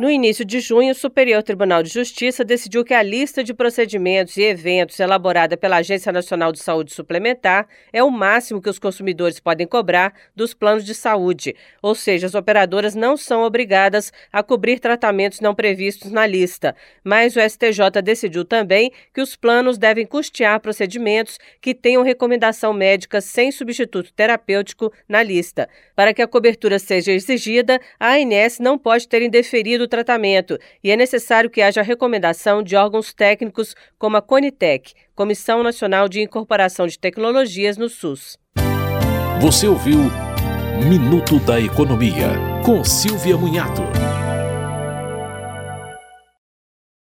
No início de junho, o Superior Tribunal de Justiça decidiu que a lista de procedimentos e eventos elaborada pela Agência Nacional de Saúde Suplementar é o máximo que os consumidores podem cobrar dos planos de saúde, ou seja, as operadoras não são obrigadas a cobrir tratamentos não previstos na lista. Mas o STJ decidiu também que os planos devem custear procedimentos que tenham recomendação médica sem substituto terapêutico na lista. Para que a cobertura seja exigida, a ANS não pode ter indeferido tratamento e é necessário que haja recomendação de órgãos técnicos como a Conitec, Comissão Nacional de Incorporação de Tecnologias no SUS. Você ouviu Minuto da Economia, com Silvia Munhato.